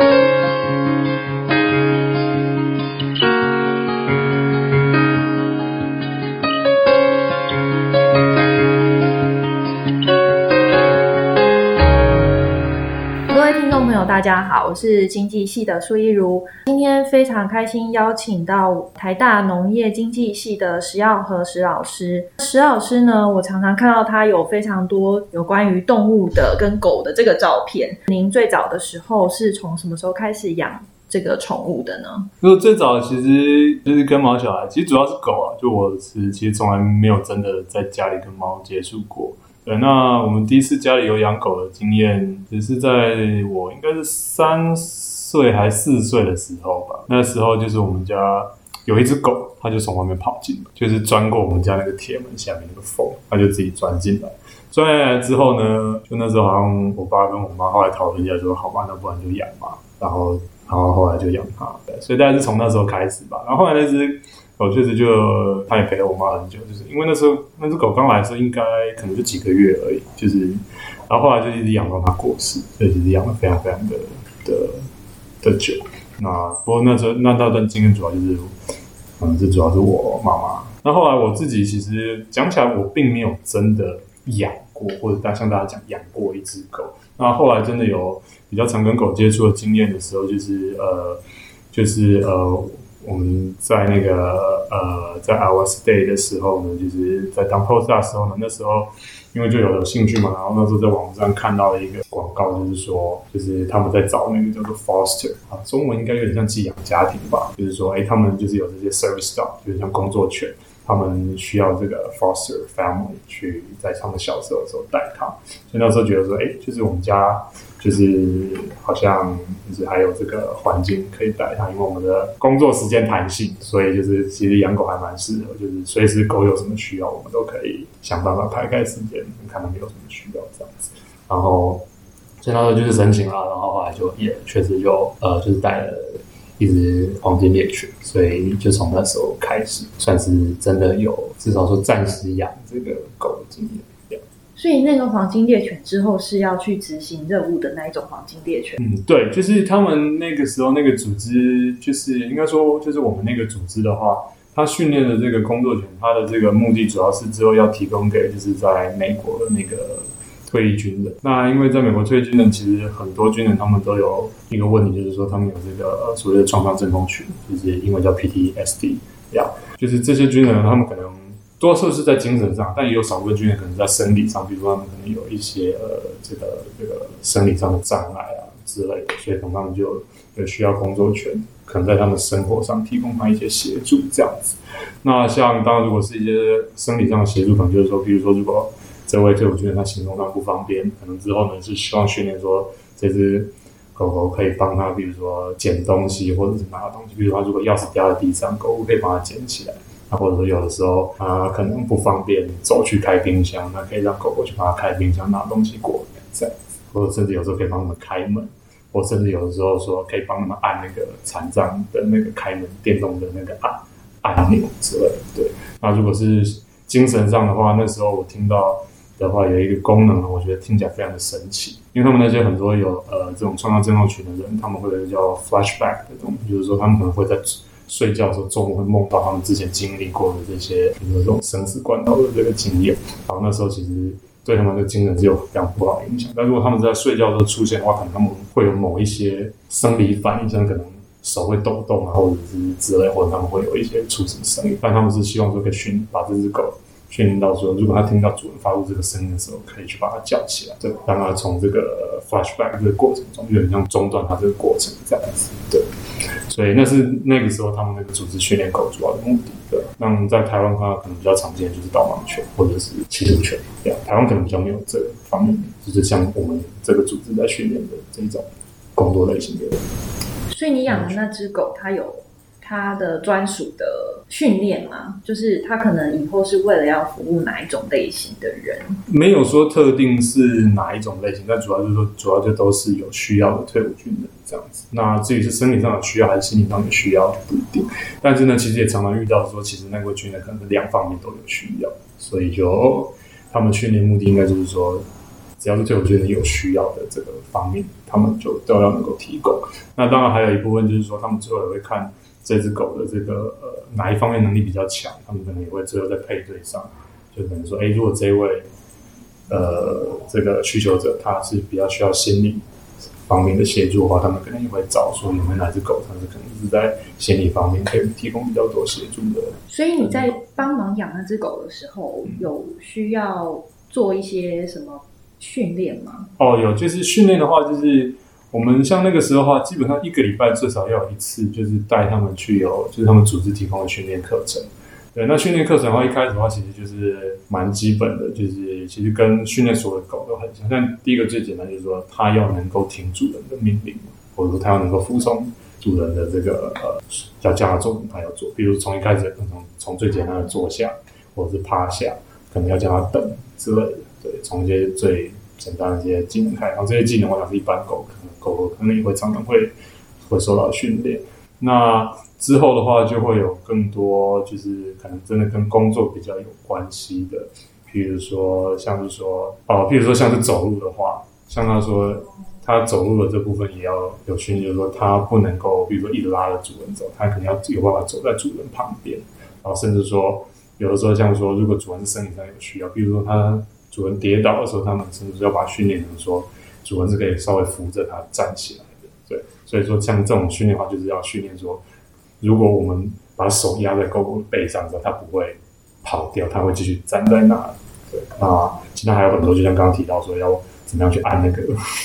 Thank you. 大家好，我是经济系的苏一如。今天非常开心邀请到台大农业经济系的石耀和石老师。石老师呢，我常常看到他有非常多有关于动物的跟狗的这个照片。您最早的时候是从什么时候开始养这个宠物的呢？就最早其实就是跟毛小孩，其实主要是狗啊。就我是其实从来没有真的在家里跟猫接触过。对，那我们第一次家里有养狗的经验，只是在我应该是三岁还四岁的时候吧。那时候就是我们家有一只狗，它就从外面跑进来，就是钻过我们家那个铁门下面那个缝，它就自己钻进来。钻进来之后呢，就那时候好像我爸跟我妈后来讨论一下，说好吧，那不然就养吧。然后，然后后来就养它。对，所以大概是从那时候开始吧。然后后来那只。狗确实就，它也陪了我妈很久，就是因为那时候那只狗刚来的时候，应该可能就几个月而已，就是，然后后来就一直养到它过世，所以其实养了非常非常的的的久。那不过那时候那那段经验主要就是，嗯，这主要是我妈妈。那后来我自己其实讲起来，我并没有真的养过，或者大像大家讲养过一只狗。那后来真的有比较常跟狗接触的经验的时候，就是呃，就是呃。我们在那个呃，在 Our Stay 的时候呢，就是在当 Post 的时候呢，那时候因为就有有兴趣嘛，然后那时候在网上看到了一个广告，就是说，就是他们在找那个叫做 Foster 啊，中文应该有点像寄养家庭吧，就是说，哎，他们就是有这些 Service Dog，就是像工作犬，他们需要这个 Foster Family 去在他们小时候的时候带他，所以那时候觉得说，哎，就是我们家。就是好像就是还有这个环境可以带他，因为我们的工作时间弹性，所以就是其实养狗还蛮适合，就是随时狗有什么需要，我们都可以想办法排开时间看它们有什么需要这样子。然后，所以那时候就是申请了，然后后来就也确实就呃就是带了一只黄金猎犬，所以就从那时候开始，算是真的有至少说暂时养这个狗的经验。所以那个黄金猎犬之后是要去执行任务的那一种黄金猎犬。嗯，对，就是他们那个时候那个组织，就是应该说，就是我们那个组织的话，他训练的这个工作犬，它的这个目的主要是之后要提供给就是在美国的那个退役军人。那因为在美国退役军人，其实很多军人他们都有一个问题，就是说他们有这个所谓的创伤症候群，就是英文叫 PTSD，呀，就是这些军人他们可能。多数是在精神上，但也有少部分军人可能在生理上，比如说他们可能有一些呃这个这个生理上的障碍啊之类的，所以可能他们就有需要工作权，可能在他们生活上提供他一些协助这样子。那像当然如果是一些生理上的协助，可能就是说，比如说如果这位退伍军人他行动上不方便，可能之后呢是希望训练说这只狗狗可以帮他，比如说捡东西或者是拿东西，比如说他如果钥匙掉在地上，狗狗可以帮他捡起来。那或者说有的时候它可能不方便走去开冰箱，那可以让狗狗去帮它开冰箱拿东西过来这样，或者甚至有时候可以帮他们开门，或甚至有的时候说可以帮他们按那个残障的那个开门电动的那个按按钮之类的。对，那如果是精神上的话，那时候我听到的话有一个功能，我觉得听起来非常的神奇，因为他们那些很多有呃这种创伤症候群的人，他们会有叫 flashback 的东西，就是说他们可能会在。睡觉的时候，中午会梦到他们之前经历过的这些，比如说这种生死关头的这个经验。然后那时候其实对他们的精神是有非常不好的影响。但如果他们在睡觉的时候出现的话，可能他们会有某一些生理反应，像可能手会抖动啊，或者是之类，或者他们会有一些出什么声音。但他们是希望说可以训把这只狗训练到说，如果它听到主人发出这个声音的时候，可以去把它叫起来，对，让它从这个 flashback 这个过程中有点像中断它这个过程这样子，对。所以那是那个时候他们那个组织训练狗主要的目的。对，那我们在台湾的话，可能比较常见就是导盲犬或者是缉毒犬。对，台湾可能比较没有这方面，就是像我们这个组织在训练的这种工作类型的。所以你养的那只狗，它有他的专属的训练吗？就是他可能以后是为了要服务哪一种类型的人？没有说特定是哪一种类型，但主要就是说，主要就都是有需要的退伍军人。这样子，那至于是生理上的需要还是心理上的需要就不一定。但是呢，其实也常常遇到说，其实那个军人可能两方面都有需要，所以就他们训练目的应该就是说，只要是退伍军人有需要的这个方面，他们就都要能够提供。那当然还有一部分就是说，他们最后也会看这只狗的这个呃哪一方面能力比较强，他们可能也会最后在配对上，就可能说，哎，如果这位呃这个需求者他是比较需要心理方面的协助的话，他们可能也会找说有没有哪只狗，它是可能是在心理方面可以提供比较多协助的。所以你在帮忙养那只狗的时候，有需要做一些什么？训练吗？哦，有，就是训练的话，就是我们像那个时候的话，基本上一个礼拜至少要有一次，就是带他们去有，就是他们组织提供的训练课程。对，那训练课程的话，一开始的话，其实就是蛮基本的，就是其实跟训练所的狗都很像。像第一个最简单就是说，它要能够听主人的命令，或者说它要能够服从主人的这个呃，要叫它做，它要做。比如从一开始，从从最简单的坐下，或者是趴下，可能要叫它等之类的。对，从一些最简单一些技能开，然后这些技能，我想是一般狗可能狗狗可能也会常常会会受到训练。那之后的话，就会有更多就是可能真的跟工作比较有关系的，比如说像是说哦，比如说像是走路的话，像他说他走路的这部分也要有训练，就是说他不能够，比如说一直拉着主人走，他肯定要有办法走在主人旁边，然后甚至说有的时候像说，如果主人是身体上有需要，比如说他。主人跌倒的时候，他们甚至要把训练成说，主人是可以稍微扶着它站起来的。对，所以说像这种训练的话，就是要训练说，如果我们把手压在狗狗的背上之后，它不会跑掉，它会继续站在那。对，那其他还有很多，就像刚刚提到说，要怎么样去按那个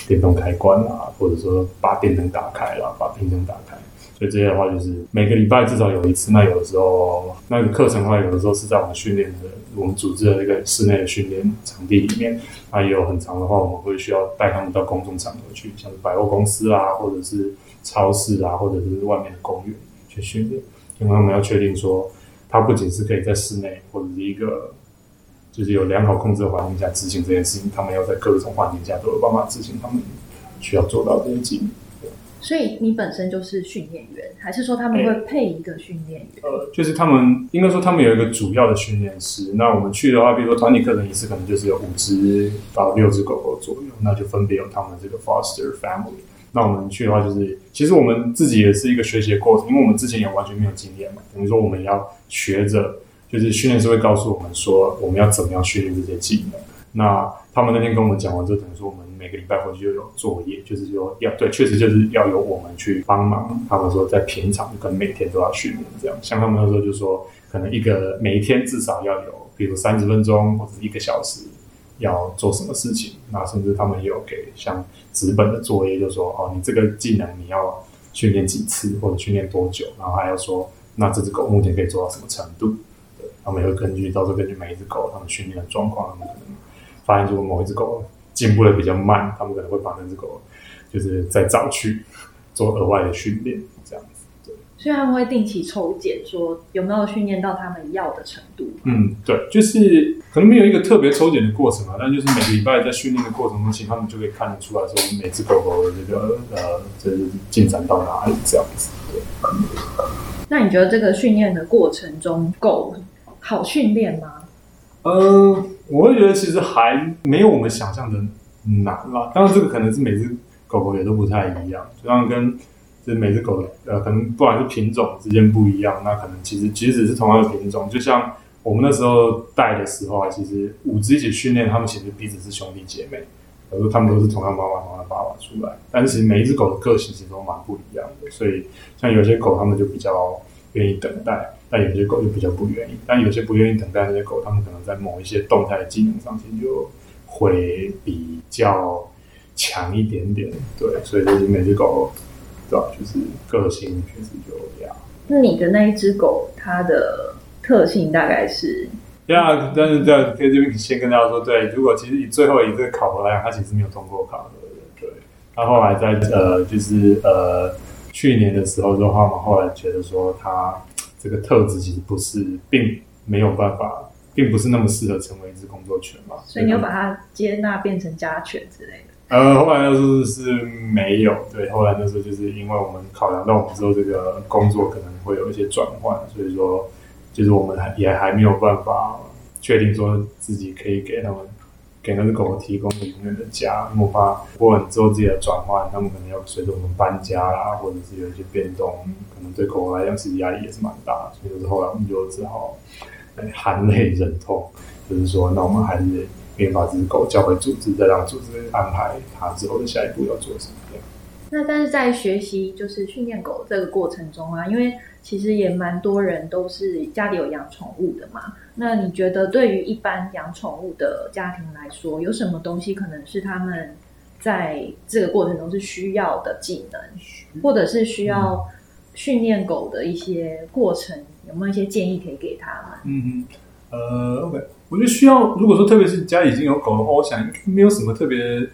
电动开关啊，或者说把电灯打开啦，把屏灯打开。所以这些的话，就是每个礼拜至少有一次。那有的时候，那个课程的话，有的时候是在我们训练的、我们组织的那个室内的训练场地里面。那也有很长的话，我们会需要带他们到公众场合去，像是百货公司啊，或者是超市啊，或者是外面的公园去训练。因为他们要确定说，他不仅是可以在室内或者是一个就是有良好控制的环境下执行这件事情，他们要在各种环境下都有办法执行他们需要做到这些技能。所以你本身就是训练员，还是说他们会配一个训练员？呃，就是他们应该说他们有一个主要的训练师。那我们去的话，比如说团体课程一次可能就是有五只到六只狗狗左右，那就分别有他们这个 foster family。那我们去的话，就是其实我们自己也是一个学习的过程，因为我们之前也完全没有经验嘛。等于说我们要学着，就是训练师会告诉我们说我们要怎么样训练这些技能。那他们那天跟我们讲完之后，等于说我们。每个礼拜回去就有作业，就是说要对，确实就是要由我们去帮忙。他们说在平常跟每天都要训练，这样。像他们那时候就说，可能一个每一天至少要有，比如三十分钟或者一个小时要做什么事情。那甚至他们有给像纸本的作业，就说哦，你这个技能你要训练几次或者训练多久，然后还要说那这只狗目前可以做到什么程度。他们会根据到时候根据每一只狗他们训练的状况，可能发现如果某一只狗。进步的比较慢，他们可能会把那只狗就是再找去做额外的训练，这样子。对，所以他们会定期抽检，说有没有训练到他们要的程度。嗯，对，就是可能没有一个特别抽检的过程啊，但就是每个礼拜在训练的过程中，其实他们就可以看得出来说，每只狗狗的这个呃，就是进展到哪里这样子。对。那你觉得这个训练的过程中，狗好训练吗？嗯。我会觉得其实还没有我们想象的难啦。当然，这个可能是每只狗狗也都不太一样，就像跟就是每只狗呃，可能不管是品种之间不一样，那可能其实即使是同样的品种，就像我们那时候带的时候啊，其实五只一起训练，它们其实彼此是兄弟姐妹，比如说它们都是同样妈妈、同样爸爸出来，但是其实每一只狗的个性其实都蛮不一样的。所以像有些狗，它们就比较愿意等待。但有些狗就比较不愿意，但有些不愿意等待那些狗，它们可能在某一些动态的技能上，其实就会比较强一点点。对，所以就是每只狗，对吧？就是个性确实就这样。那你的那一只狗，它的特性大概是？对啊，但是在可以这边先跟大家说，对，如果其实以最后一个考核来讲，它其实没有通过考核的。对，它后来在呃，就是呃，去年的时候的话，我们后来觉得说他。这个特质其实不是，并没有办法，并不是那么适合成为一只工作犬嘛。所以你要把它接纳变成家犬之类的。呃，后来那时候是没有，对，后来那时候就是因为我们考量到我们之后这个工作可能会有一些转换，所以说，就是我们还也还没有办法确定说自己可以给他们给那只狗提供永远的家，因为我怕不管之后自己的转换，他们可能要随着我们搬家啦，或者是有一些变动，可能对狗狗来讲其实压力也是蛮大，所以就是后来我们就只好含泪忍痛，就是说那我们还是先把这只狗交回组织，再让组织安排它之后的下一步要做什么。那但是在学习就是训练狗这个过程中啊，因为其实也蛮多人都是家里有养宠物的嘛。那你觉得对于一般养宠物的家庭来说，有什么东西可能是他们在这个过程中是需要的技能，或者是需要训练狗的一些过程？有没有一些建议可以给他们？嗯哼，呃，OK，我觉得需要，如果说特别是家里已经有狗的话，我想没有什么特别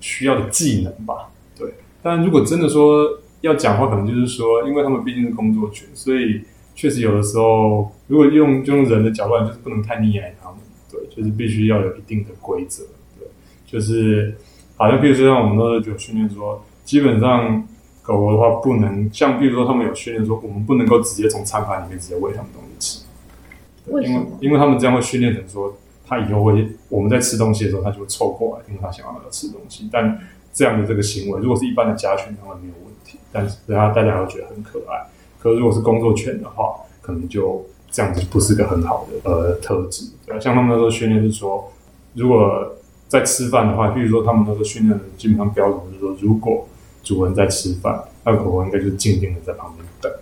需要的技能吧。对，但如果真的说要讲话，可能就是说，因为他们毕竟是工作犬，所以确实有的时候，如果用用人的角度，就是不能太溺爱他们。对，就是必须要有一定的规则。对，就是好像比如说像我们都是有训练说，基本上狗狗的话不能像，比如说他们有训练说，我们不能够直接从餐盘里面直接喂他们东西吃。为什么？因为他们这样会训练成说，他以后会我们在吃东西的时候，他就会凑过来，因为他想要吃东西，但。这样的这个行为，如果是一般的家犬，当然没有问题，但是大家大家还会觉得很可爱。可是如果是工作犬的话，可能就这样子不是个很好的呃特质。对，像他们那时候训练是说，如果在吃饭的话，比如说他们那时候训练的基本上标准是说，如果主人在吃饭，那狗狗应该就是静静的在旁边等，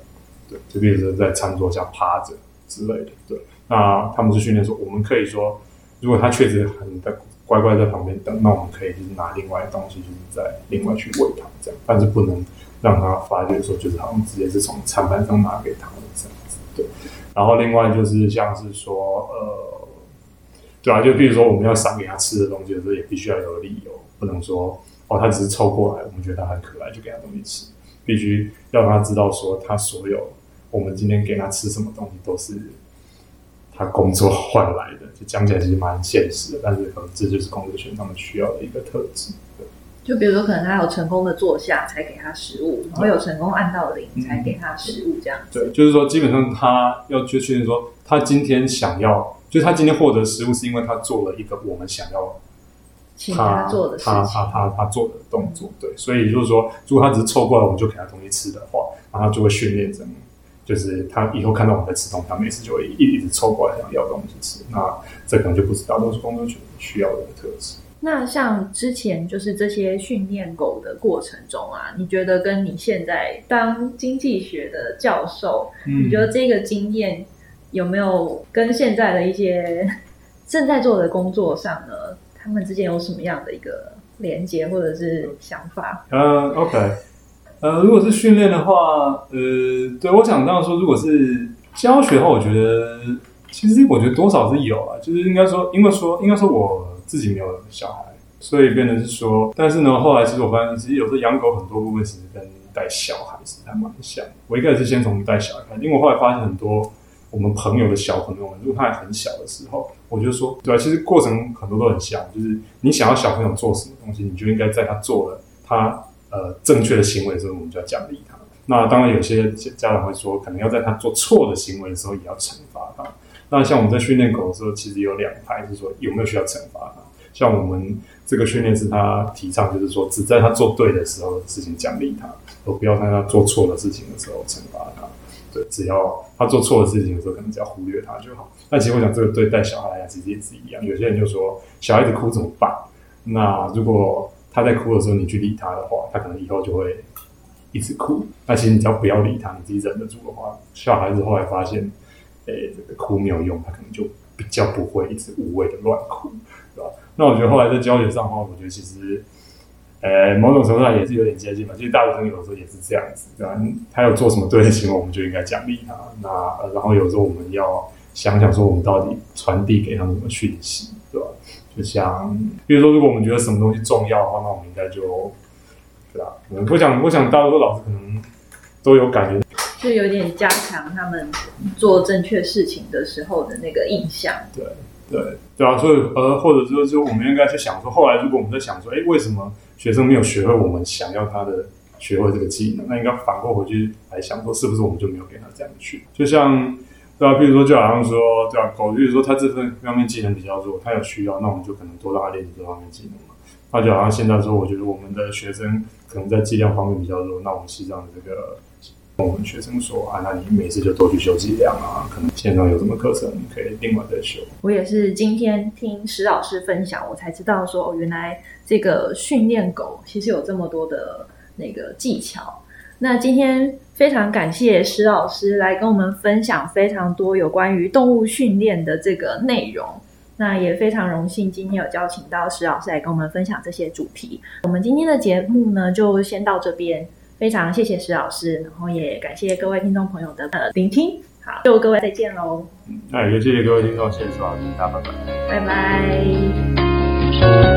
对，就比如说在餐桌下趴着之类的。对，那他们是训练说，我们可以说，如果它确实很的。乖乖在旁边等，那我们可以就是拿另外东西，就是再另外去喂它这样，但是不能让它发觉说就是好像直接是从餐盘上拿给它这样子。对，然后另外就是像是说呃，对啊，就比如说我们要赏给他吃的东西的时候，也必须要有理由，不能说哦，他只是凑过来，我们觉得他很可爱就给他东西吃，必须要让他知道说他所有我们今天给他吃什么东西都是。他工作换来的，就讲起来其实蛮现实的，但是可能这就是工作犬他们需要的一个特质。对，就比如说，可能他有成功的坐下才给他食物，然后有成功按到铃才给他食物，这样。对，就是说，基本上他要去确认说，他今天想要，就是他今天获得食物，是因为他做了一个我们想要他做的他他他他做的动作。对，所以就是说，如果他只是凑过来，我们就给他东西吃的话，然后就会训练成。就是他以后看到我们在吃东西，他每次就会一一直凑过来想要东西吃。那这可能就不知道都是工作犬需要的特质。那像之前就是这些训练狗的过程中啊，你觉得跟你现在当经济学的教授，你觉得这个经验有没有跟现在的一些 正在做的工作上呢？他们之间有什么样的一个连接或者是想法？嗯，OK。呃，如果是训练的话，呃，对我想这样说，如果是教学的话，我觉得其实我觉得多少是有啊，就是应该说，因为说应该说我自己没有小孩，所以变成是说，但是呢，后来其实我发现，其实有时候养狗很多部分其实跟带小孩是还蛮像。我一开始先从带小孩，因为我后来发现很多我们朋友的小朋友们，如果他还很小的时候，我就说，对啊，其实过程很多都很像，就是你想要小朋友做什么东西，你就应该在他做了他。呃，正确的行为的时候，我们就要奖励他。那当然，有些家长会说，可能要在他做错的行为的时候，也要惩罚他。那像我们在训练狗的时候，其实有两派，是说有没有需要惩罚他。像我们这个训练师，他提倡就是说，只在他做对的时候事情奖励他，而不要在他做错的事情的时候惩罚他。对，只要他做错的事情的时候，可能只要忽略他就好。但其实我想，这个对带小孩来讲，其实也是一样。有些人就说，小孩子哭怎么办？那如果他在哭的时候，你去理他的话，他可能以后就会一直哭。那其实你只要不要理他，你自己忍得住的话，小孩子后来发现，诶，这个哭没有用，他可能就比较不会一直无谓的乱哭，对吧？那我觉得后来在教学上的话，我觉得其实，诶，某种程度上也是有点接近吧。其实大学生有的时候也是这样子，对吧？他有做什么对的行为，我们就应该奖励他。那然后有时候我们要想想说，我们到底传递给他们什么讯息，对吧？就像，比如说，如果我们觉得什么东西重要的话，那我们应该就，对吧？我想，我想大多数老师可能都有感觉，就有点加强他们做正确事情的时候的那个印象。对，对，对啊。所以，呃，或者说，就我们应该去想说，后来如果我们在想说，哎，为什么学生没有学会我们想要他的学会这个技能？那应该反过回去来想说，是不是我们就没有给他这样去？就像。对啊，比如说就好像说，对啊，狗，比如说他这份方面技能比较弱，他有需要，那我们就可能多让它练这方面技能嘛。那就好像现在说，我觉得我们的学生可能在剂量方面比较弱，那我们西藏的这个。我们学生说啊，那你每次就多去修几量啊，可能线上有什么课程可以另外再修。我也是今天听石老师分享，我才知道说哦，原来这个训练狗其实有这么多的那个技巧。那今天非常感谢石老师来跟我们分享非常多有关于动物训练的这个内容。那也非常荣幸今天有邀请到石老师来跟我们分享这些主题。我们今天的节目呢，就先到这边。非常谢谢石老师，然后也感谢各位听众朋友的呃聆听。好，就各位再见喽。那也谢谢各位听众，谢谢石老师，大家拜拜。拜拜。